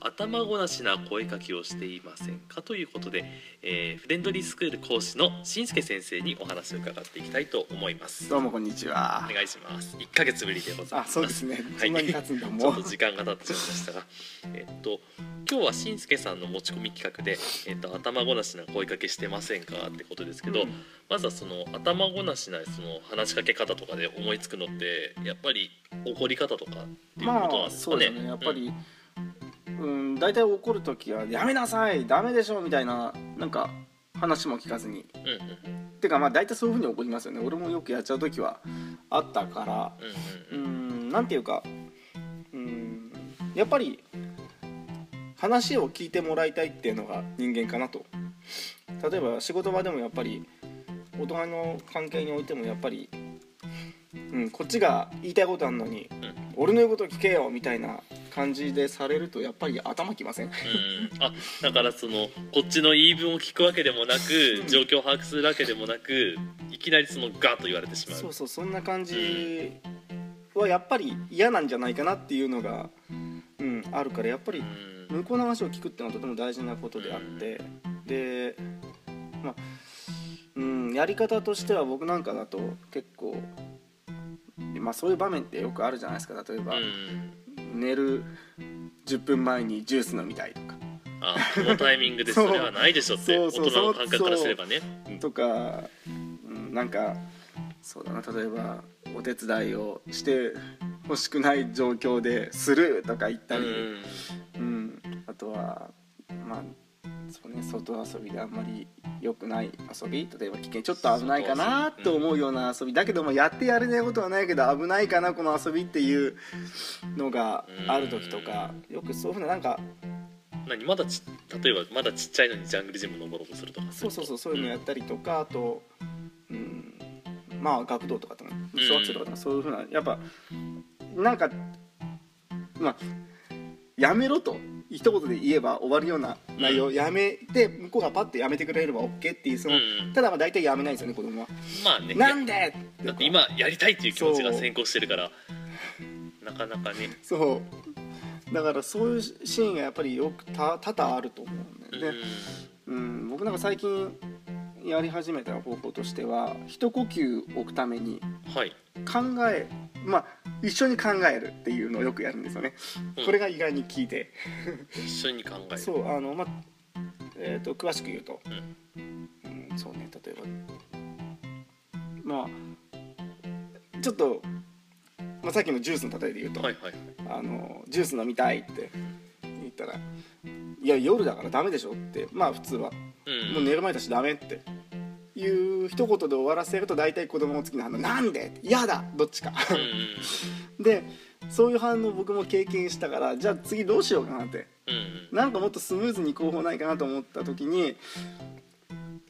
頭ごなしな声かけをしていませんかということで、えーフレンドリースクール講師のしんすけ先生にお話を伺っていきたいと思いますどうもこんにちはお。願いします1ヶ月ぶりでございまあ、すそうですね。そんなに経つんだちょっと。時間が経ってしまいましたが、えっと今日はしんすけさんの持ち込み企画で、えっと頭ごなしな声かけしてませんかってことですけど、うんまずはその頭ごなしなその話しかけ方とかで思いつくのってやっぱり怒り方とかっていうまことなんあですかね？そうですね。やっぱり、うん、大体怒る時はやめなさい、ダメでしょみたいななんか話も聞かずに。うん、うんうんてかまあ大体そういう風に怒りますよね。俺もよくやっちゃう時はあったから、うんうんううんん、なんていうか、うん、やっぱり話を聞いてもらいたいっていうのが人間かなと。例えば仕事場でもやっぱり大人の関係においてもやっぱり、うん、こっちが言いたいことあるのに、俺の言うこと聞けよみたいな感じでされるとやっぱり頭きません？うん。あだからそのこっちの言い分を聞くわけでもなく状況を把握するわけでもなくいきなりそのガーッと言われてしまう。そうそうそんな感じはやっぱり嫌なんじゃないかなっていうのが、うん、あるからやっぱりうん。向こうの話を聞くっていうのはとても大事なことであって。でまあうんやり方としては僕なんかだと結構まあそういう場面ってよくあるじゃないですか例えば、うん寝る10分前にジュース飲みたいとか。あこのタイミングでそれはないでしょって大人の感覚からすればね。とか、うん、なんかそうだな例えばお手伝いをして欲しくない状況でするとか言ったり、うん。うん、あとはまあそうね外遊びであんまり良くない遊び？例えば危険ちょっと危ないかなと思うような遊び。だけどもやってやれないことはないけど危ないかなこの遊びっていうのがある時とかよくそういうふうななんか何まだち例えばまだちっちゃいのにジャングルジム登ろうとするとか。そうそうそうそういうのやったりとかあと、うん、まあ学童とかでも小学生とかでもそういうふうなやっぱなんかまあやめろと一言で言えば終わるような内容、やめて向こうがパッてやめてくれれば OK っていう。その、うん。ただまあ大体やめないんですよね子供は。まあね。なんでだって今やりたいっていう気持ちが先行してるから。なかなかね。そう。だからそういうシーンがやっぱりよくた多々あると思うんだよね。うん、僕なんか最近やり始めた方法としては一呼吸置くためにうんはい。考えまあ一緒に考えるっていうのをよくやるんですよね、うん。これが意外に効いて。一緒に考える。そうあのまあえー、と詳しく言うと、うん。うんそうね例えば。まあちょっと、まあ、さっきのジュースの例えで言うと、はいはい。あのジュース飲みたいって言ったら「いや夜だからダメでしょ」って。まあ普通は。うん。もう寝る前だしダメっていう一言で終わらせると大体子供の次の反応「なんで?」嫌だ！どっちか。うんでそういう反応僕も経験したからじゃあ次どうしようかなって。うんなんかもっとスムーズに方法ないかなと思った時に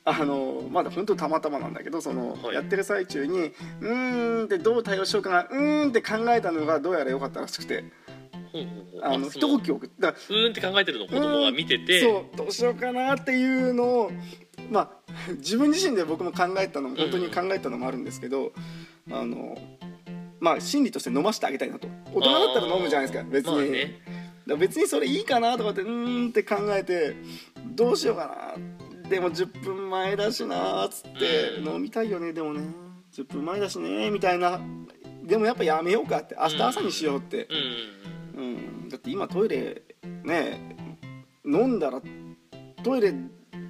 あのまだ本当たまたまなんだけどその、はい。やってる最中にうーんってどう対応しようかなうーんって考えたのがどうやら良かったらしくて。あの一呼吸置くだうーんって考えてるのを子供が見てて。そうどうしようかなっていうのをまあ 自分自身で僕も考えたのも本当に考えたのもあるんですけど、あのまあ心理として飲ませてあげたいなと。大人だったら飲むじゃないですか別に、まあね。別にそれいいかなとかってうーんって考えてどうしようかな。でも10分前だしなっつってうん。飲みたいよねでもね。10分前だしねみたいな。でもやっぱやめようかって明日朝にしようって。う、ん。うん、だって今トイレね飲んだらトイレ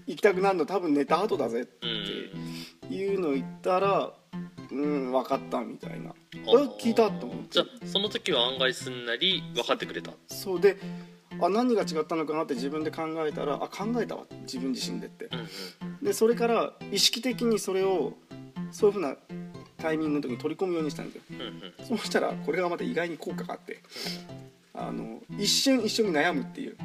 行きたくなるの多分寝た後だぜっうんていうのを言ったらうん分かったみたいな。うんこれ聞いたと思って。じゃあその時は案外すんなり分かってくれた。そう。であ何が違ったのかなって自分で考えたらあ考えたわ。自分自身でって。うんうん。でそれから意識的にそれをそういうふうなタイミングの時に取り込むようにしたんですよ。うんうん。そうしたらこれがまた意外に効果があって。あの一瞬一緒に悩むっていう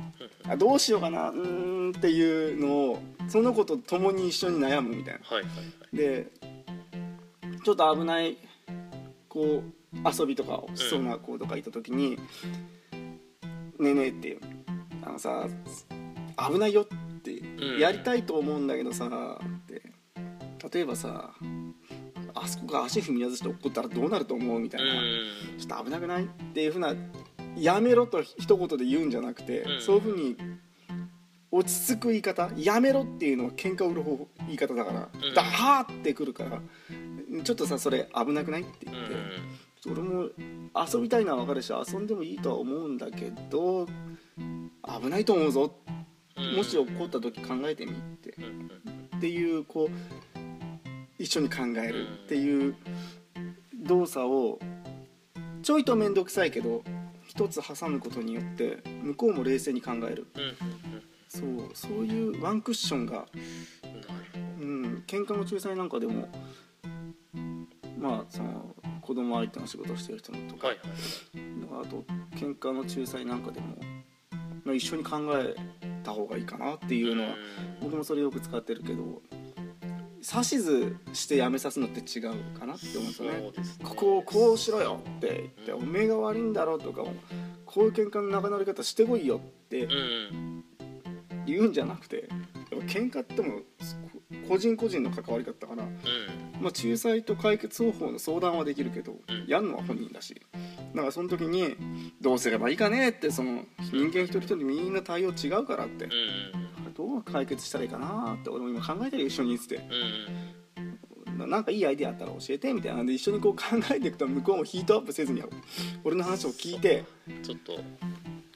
あどうしようかなうーんんっていうのをその子と共に一緒に悩むみたいな。はいはいはい。でちょっと危ないこう遊びとかをしそうな子とかいた時に「ねえねえ」っていう「あのさ危ないよ」ってうんやりたいと思うんだけどさって例えばさあそこが足踏み外して怒ったらどうなると思うみたいな、うん。ちょっと危なくない？っていうふうなやめろと一言で言うんじゃなくて、うん。そういうふうに落ち着く言い方やめろっていうのは喧嘩売る方言い方だから、うん。ダハーってくるからちょっとさそれ危なくないってう言って、ん。俺も遊びたいのは分かるし遊んでもいいとは思うんだけど危ないと思うぞ、うん。もし起こった時考えてみってっていうこう一緒に考えるっていう動作をちょいと面倒くさいけど一つ挟むことによって向こうも冷静に考える。うんうんそうそういうワンクッションが、うん喧嘩の仲裁なんかでもまあその子供相手の仕事をしてる人のとか、はいはいあと喧嘩の仲裁なんかでも、まあ、一緒に考えた方がいいかなっていうのは僕もそれよく使ってるけど指図してやめさすのって違うかなって思うんですよね。ねここをこうしろよって言って「おめえが悪いんだろ」とか「こういう喧嘩の仲直り方してこいよ」ってうん言うんじゃなくてやっぱ喧嘩ってもう個人個人の関わりだったから、うん。まあ、仲裁と解決方法の相談はできるけど、うん。やるのは本人だしだからその時に「どうすればいいかね?」ってその人間一人一人みんな対応違うからって解決したらいいかなって俺も今考えてるよ一緒にっつって。うん。ななんかいいアイデアあったら教えてみたいな。んで一緒にこう考えていくと向こうもヒートアップせずに俺の話を聞いて、うんちょっと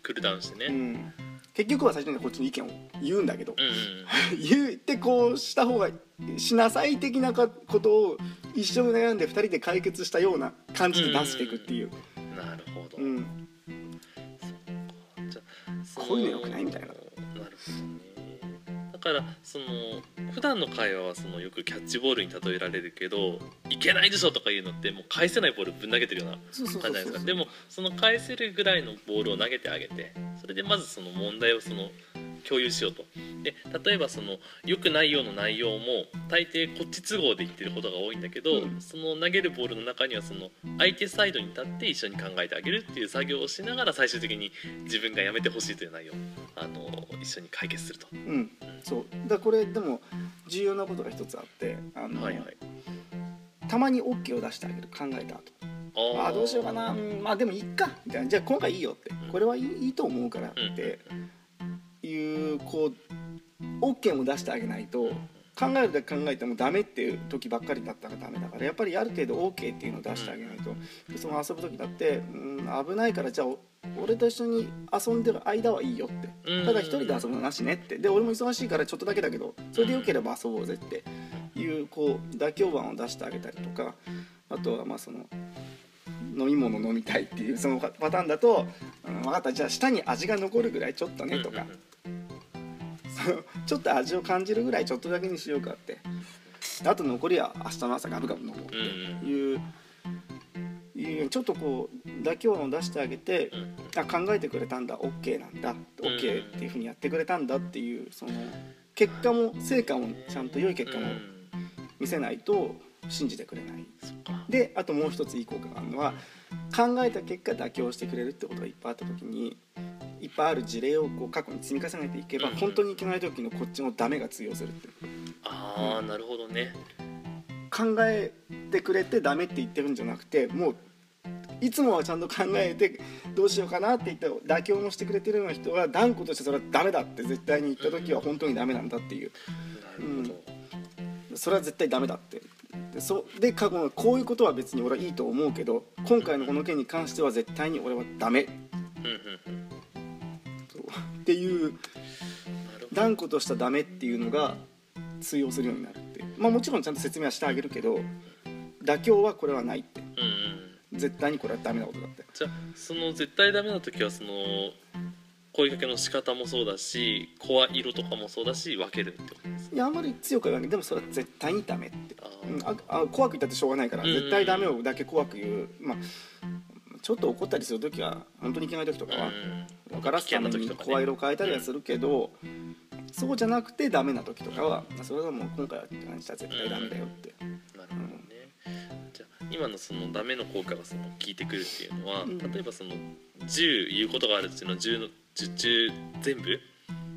クールダウンしてね。うん。うん、結局は最初にこっちの意見を言うんだけど、うん 言ってこうした方がしなさい的なかことを一緒に悩んで2人で解決したような感じで出していくっていう、なるほど。うん。こういうの良くないみたいな。なるほどね。だからその普段の会話はそのよくキャッチボールに例えられるけどいけないでしょとかいうのってもう返せないボールぶん投げてるような感じじゃないですか。でもその返せるぐらいのボールを投げてあげてそれでまずその問題をその共有しようと。で例えばその良くないような内容も大抵こっち都合で言ってることが多いんだけど、うん。その投げるボールの中にはその相手サイドに立って一緒に考えてあげるっていう作業をしながら最終的に自分がやめてほしいという内容をあの一緒に解決すると。うん。そう。だこれでも重要なことが一つあってあの、はいはい、たまに OK を出してあげる。考えた後。あああどうしようかな。うん。まあでもいいか。みたいな。じゃあ今回いいよって。うん。これはいいいいと思うからっうん。ていうこう OK も出してあげないと考えるだけ考えてもダメっていう時ばっかりだったらダメだからやっぱりある程度 OK っていうのを出してあげないと。その遊ぶ時だってうん危ないからじゃあお俺と一緒に遊んでる間はいいよって。うん。ただ一人で遊ぶのなしねって。で俺も忙しいからちょっとだけだけどそれでよければ遊ぼうぜっていうこう妥協案を出してあげたりとかあとはまあその飲み物飲みたいっていうそのパターンだと「うん、分かった。じゃあ舌に味が残るぐらいちょっとね」とか ちょっと味を感じるぐらいちょっとだけにしようかって。あと残りは明日の朝ガブガブ飲もうっていう。いうちょっとこう妥協案を出してあげてあ考えてくれたんだ。OK なんだ。OK っていうふうにやってくれたんだっていうその結果も成果もちゃんと良い結果もうん。見せないと信じてくれない。であともう一ついい効果があるのは考えた結果妥協してくれるってことがいっぱいあった時にいっぱいある事例をこう過去に積み重ねていけばうん。本当にいけない時のこっちのダメが通用するってああなるほどね。考えてくれてダメって言ってるんじゃなくてもういつもはちゃんと考えてどうしようかなって言って妥協もしてくれてるような人が断固としてそれはダメだって絶対に言った時は本当にダメなんだっていう。なるほど、それは絶対ダメだって。でそで過去のこういうことは別に俺はいいと思うけど今回のこの件に関しては絶対に俺はダメ。うんうんっていう断固としたダメっていうのが通用するようになるって。まあもちろんちゃんと説明はしてあげるけど妥協はこれはないって。うんうん絶対にこれはダメなことだって。じゃあその絶対ダメな時はその声かけの仕方もそうだし声色とかもそうだし分けるってことですいやあんまり強くは言わない。でもそれは絶対にダメって。あああ怖く言ったってしょうがないからうん絶対ダメをだけ怖く言う。まあちょっと怒ったりする時は本当にいけない時とかはうんガラスために声色を変えたりはするけどそうじゃなくてダメな時とかはそれはもう今回は感じたら絶対ダメだよって、なるほどね。じゃあ今のそのダメの効果がその効いてくるっていうのは、うん。例えばその10言うことがあるっていうのは10の10中全部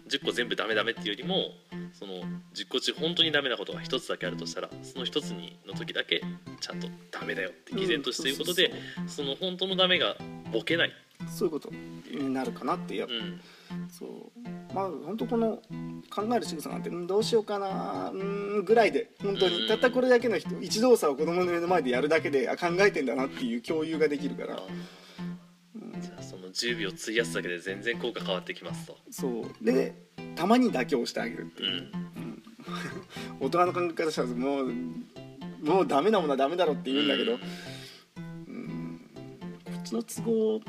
10個全部ダメダメっていうよりもその10個中本当にダメなことが1つだけあるとしたらその1つにの時だけちゃんとダメだよって毅然としていうことで、うんその本当のダメがボケない、そういうことになるかなってやっうん、そう。まあ本当この考える仕草なんてうんどうしようかなうんぐらいで本当うん。にたったこれだけの人一動作を子供の目の前でやるだけであ考えてんだなっていう共有ができるから。あじゃあその10秒費やすだけで全然効果変わってきます。と。そう。でたまに妥協してあげるっていう、うん。大人の考え方したらもうもうダメなものはダメだろって言うんだけど、うん。うん。こっちの都合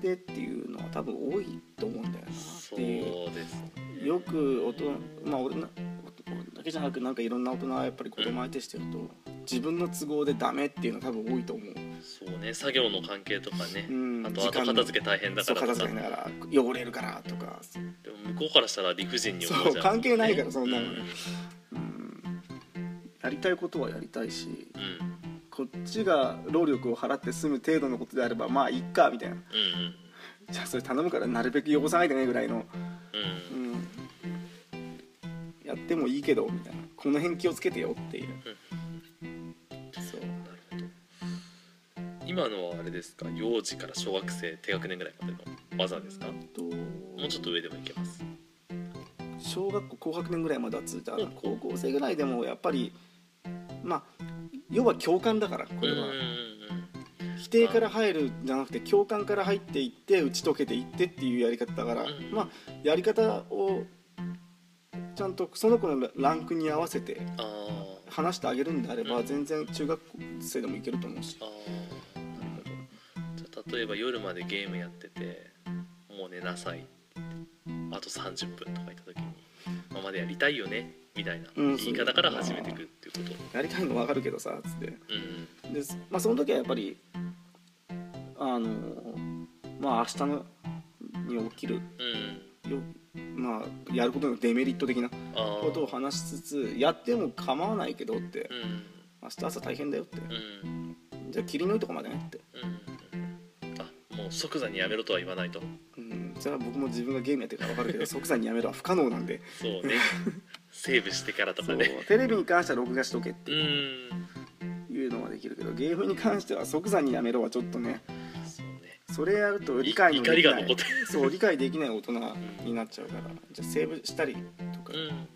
でっていうのは多分多いと思うんだよなそっていうよく大人まあ俺な俺だけじゃなくなんかいろんな大人はやっぱり子供相手してると自分の都合でダメっていうのは多分多いと思う、そうね。作業の関係とかね、うん、あと後片付け大変だからとか。片付けながら汚れるからとか。でも向こうからしたら理不尽に思うじゃん。そう関係ないからそんなのうん。うん。やりたいことはやりたいし。うんこっちが労力を払って済む程度のことであればまあいっかみたいな。うんじゃあそれ頼むからなるべく汚さないでねぐらいの、うんうん。うん、やってもいいけどみたいな。この辺気をつけてよっていう。そうなるほど。今のはあれですか？幼児から小学生低学年ぐらいまでの技ですか？もとうちょっと上でもいけます。小学校高学年ぐらいまでは続いた。高校生ぐらいでもやっぱりまあ要は共感だからこれは。否定から入るじゃなくて共感から入っていって打ち解けていってっていうやり方だからうん。まあやり方をちゃんとその子のランクに合わせて話してあげるんであれうん。ば全然中学生でもいけると思うし。例えば夜までゲームやっててもう寝なさい。あと30分とか言った時に「まあまでやりたいよね」みたいなうん言い方から始めていくっていうこと。やりたいの分かるけどさつって。うん。で、まあ、その時はやっぱりあのまあ明日のに起きるうん。よまあやることのデメリット的なああことを話しつつやっても構わないけどって。うん。明日朝大変だよって。うん。じゃあ切り抜いとこまでねって。うん。あもう即座にやめろとは言わないと。うん。それは僕も自分がゲームやってるから分かるけど即座にやめるは不可能なんで。そうね セーブしてからとかね。テレビに関しては録画しとけってうん。いうのはできるけどゲームに関しては即座にやめろはちょっとねそうね。それやると理解の怒できない。そう理解できない大人になっちゃうから。じゃあセーブしたりとかうん。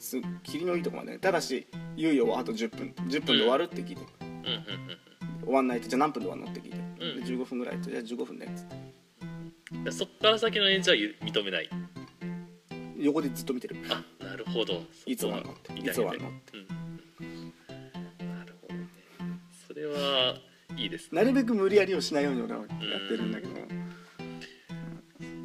りのいいとこまで。ねただし猶予はあと10分。10分で終わるって聞いて、終わんないとじゃあ何分で終わるのって聞いて、うん。で15分ぐらいとじゃあ15分でっつってうんそっから先の演じは認めない。横でずっと見てる。あなるほど。いつ終わるのっていつ終わるのって。うん。なるほど。ねそれはいいですね。なるべく無理やりをしないように俺はやってるんだけど、だ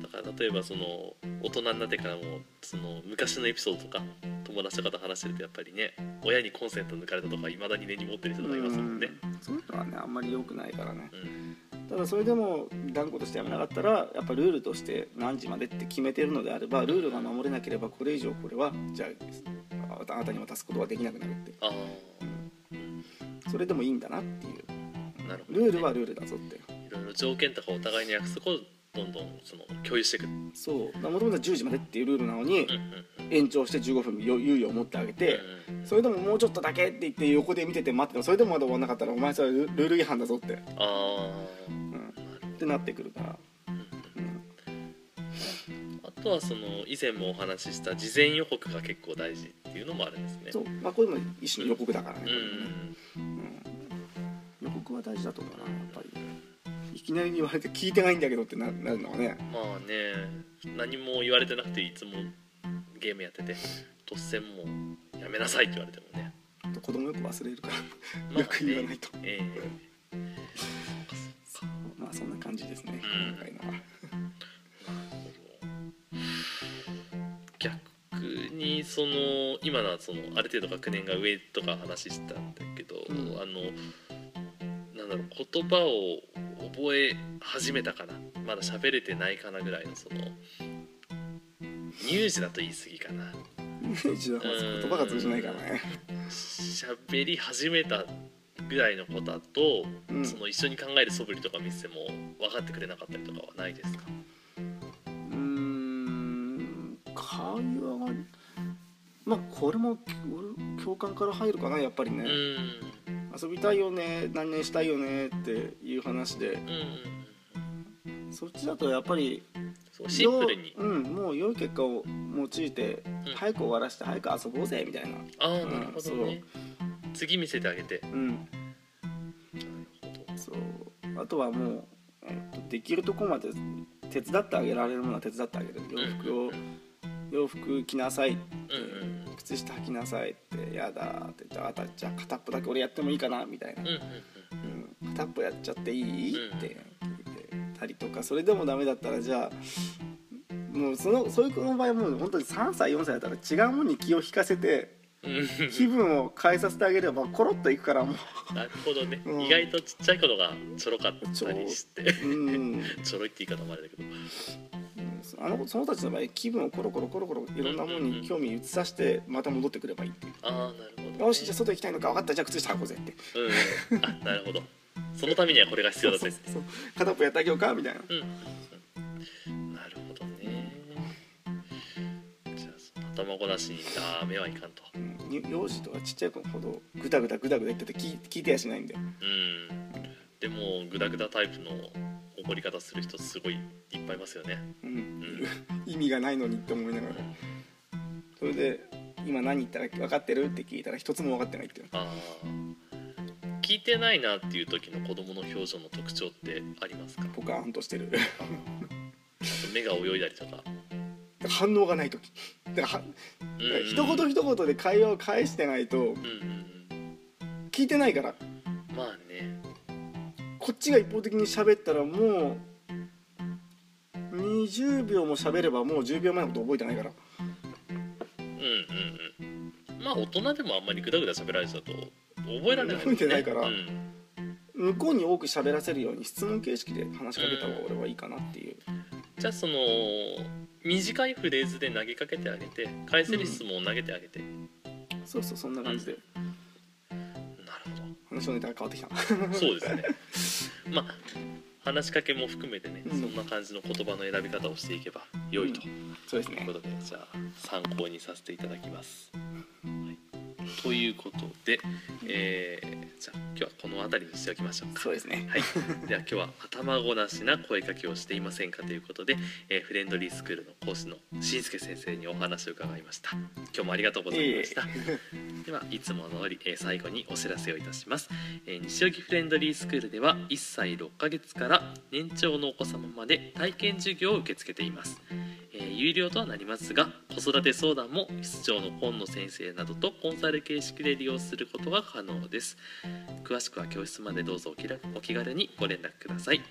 から例えばその大人になってからもその昔のエピソードとか友達とかと話してるとやっぱりね親にコンセント抜かれたとかいまだに根に持ってる人とかいますもんね。うん。そういうのはねあんまり良くないからね。うんただそれでも断固としてやめなかったらやっぱルールとして何時までって決めてるのであればルールが守れなければこれ以上これはじゃああなたに渡すことはできなくなるってあそれでもいいんだなっていう。あなるほど、ね、ルールはルールだぞっていろいろ条件とかお互いに約束をどんどんその共有していく。う。んそうもともと10時までっていうルールなのにうんうん延長して15分猶猶予を持ってあげてうんそれでももうちょっとだけって言って横で見てて待ってそれでもまだ終わんなかったらお前それルルール違反だぞって、ああってなってくるから、うん、あとはその以前もお話しした事前予告が結構大事っていうのもあるんですね。そう。まあこれも一種の予告だからね,、うん。うん。予告は大事だと思うなやっぱり。いきなり言われて聞いてないんだけどってななるのはね。まあね。何も言われてなくていつもゲームやってて突然もうやめなさいって言われてもね。子供よく忘れるから。まあよく言わないと。えまあそんな感じですね、うん。今回のは逆にその今のはそのある程度学年が上とか話したんだけど、うん。あのなんだろう言葉を覚え始めたかな？まだ喋れてないかなぐらいのその乳児だと言い過ぎかな。メージだから言葉が通じないからね。喋り始めたぐらいの子だと、うん。その一緒に考える素振りとか見せても分かってくれなかったりとかはないですか？うーん。会話がまあこれも俺共感から入るかなやっぱりね、うん。遊びたいよね何々したいよねっていう話で。そっちだとやっぱりシンプルに。ようんもう良い結果を用いて、うん。早く終わらして早く遊ぼうぜみたいな。ああうんなるほどね、次見せてあげて。うんあとはもう、えっとできるとこまで手伝ってあげられるものは手伝ってあげる。洋服を、洋服着なさい。って靴下履きなさいってやだって言ったらあたじゃあ片っぽだけ俺やってもいいかなみたいな。うん片っぽやっちゃっていい、うん。って聞いてたりとかそれでもダメだったらじゃあもうそのそういう子の場合はもう本当に3歳4歳だったら違うものに気を引かせて気分を変えさせてあげればコロッといくからもなるほどね、うん。意外とちっちゃいことがちょろかったりして。う、うん、ちょろいって言い方もあれだけど。あのその子たちの場合気分をコロコロコロコロいろんなものに興味移させてまた戻ってくればいいっていう。ああなるほど、ね、よしじゃあ外行きたいのか分かったじゃあ靴下履こうぜってうんうんあなるほどそのためにはこれが必要だぜそうそうそう片っぽやってあげようかみたいなうんうんあその頭ごなしにダメはいかんと。うん。に幼児とかちっちゃい子ほどグダグダグダグダ言ってて聞い聞いてやしないんで。うん。でもグダグダタイプの怒り方する人すごいいっぱいいますよね。うん。うん意味がないのにって思いながら。それで今何言ったら分かってるって聞いたら一つも分かってないっていう。ああ。聞いてないなっていう時の子供の表情の特徴ってありますか？ポカーンとしてる。目が泳いだりとか。反応がない時だからはうん。うん一言一言で会話を返してないと聞いてないから。まあね。こっちが一方的に喋ったらもう20秒も喋ればもう10秒前のこと覚えてないから。うんうんうん。まあ大人でもあんまりグダグダ喋られちゃうと覚えられないもん覚えてないから。うん。向こうに多く喋らせるように質問形式で話しかけた方が俺はいいかなっていう。じゃあその短いフレーズで投げかけてあげて返せる質問を投げてあげて、そうそうそんな感じで。なる話のネタが変わってきた。ほどそうですね。まあ話しかけも含めてね、うん。そんな感じの言葉の選び方をしていけば良いとそうですね。いうことで、じゃあ参考にさせていただきます。はい、ということで、えーじゃあ今日はこの辺りにしておきましょうか。そうですね。はい、では今日は頭ごなしな声かけをしていませんかということで、えーフレンドリースクールの講師のしんすけ先生にお話を伺いました。今日もありがとうございました、ではいつもの通り、えー最後にお知らせをいたします、えー西荻フレンドリースクールでは1歳6ヶ月から年長のお子様まで体験授業を受け付けています、えー有料とはなりますが子育て相談も室長の今野先生などとコンサル形式で利用することが可能です。詳しくは教室までどうぞお気らお気軽にご連絡ください。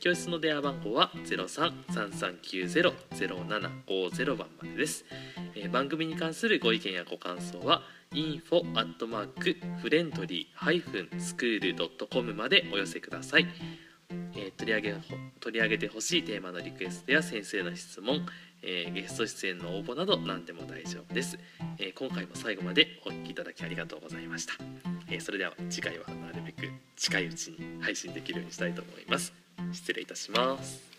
教室の電話番号は0333900750番までです、えー番組に関するご意見やご感想は info アットマークフレンドリースクールドットコムまでお寄せください、えー取り上げ取り上げてほしいテーマのリクエストや先生の質問、えーゲスト出演の応募など何でも大丈夫です、えー今回も最後までお聞きいただきありがとうございました、えーそれでは次回はなるべく近いうちに配信できるようにしたいと思います。失礼いたします。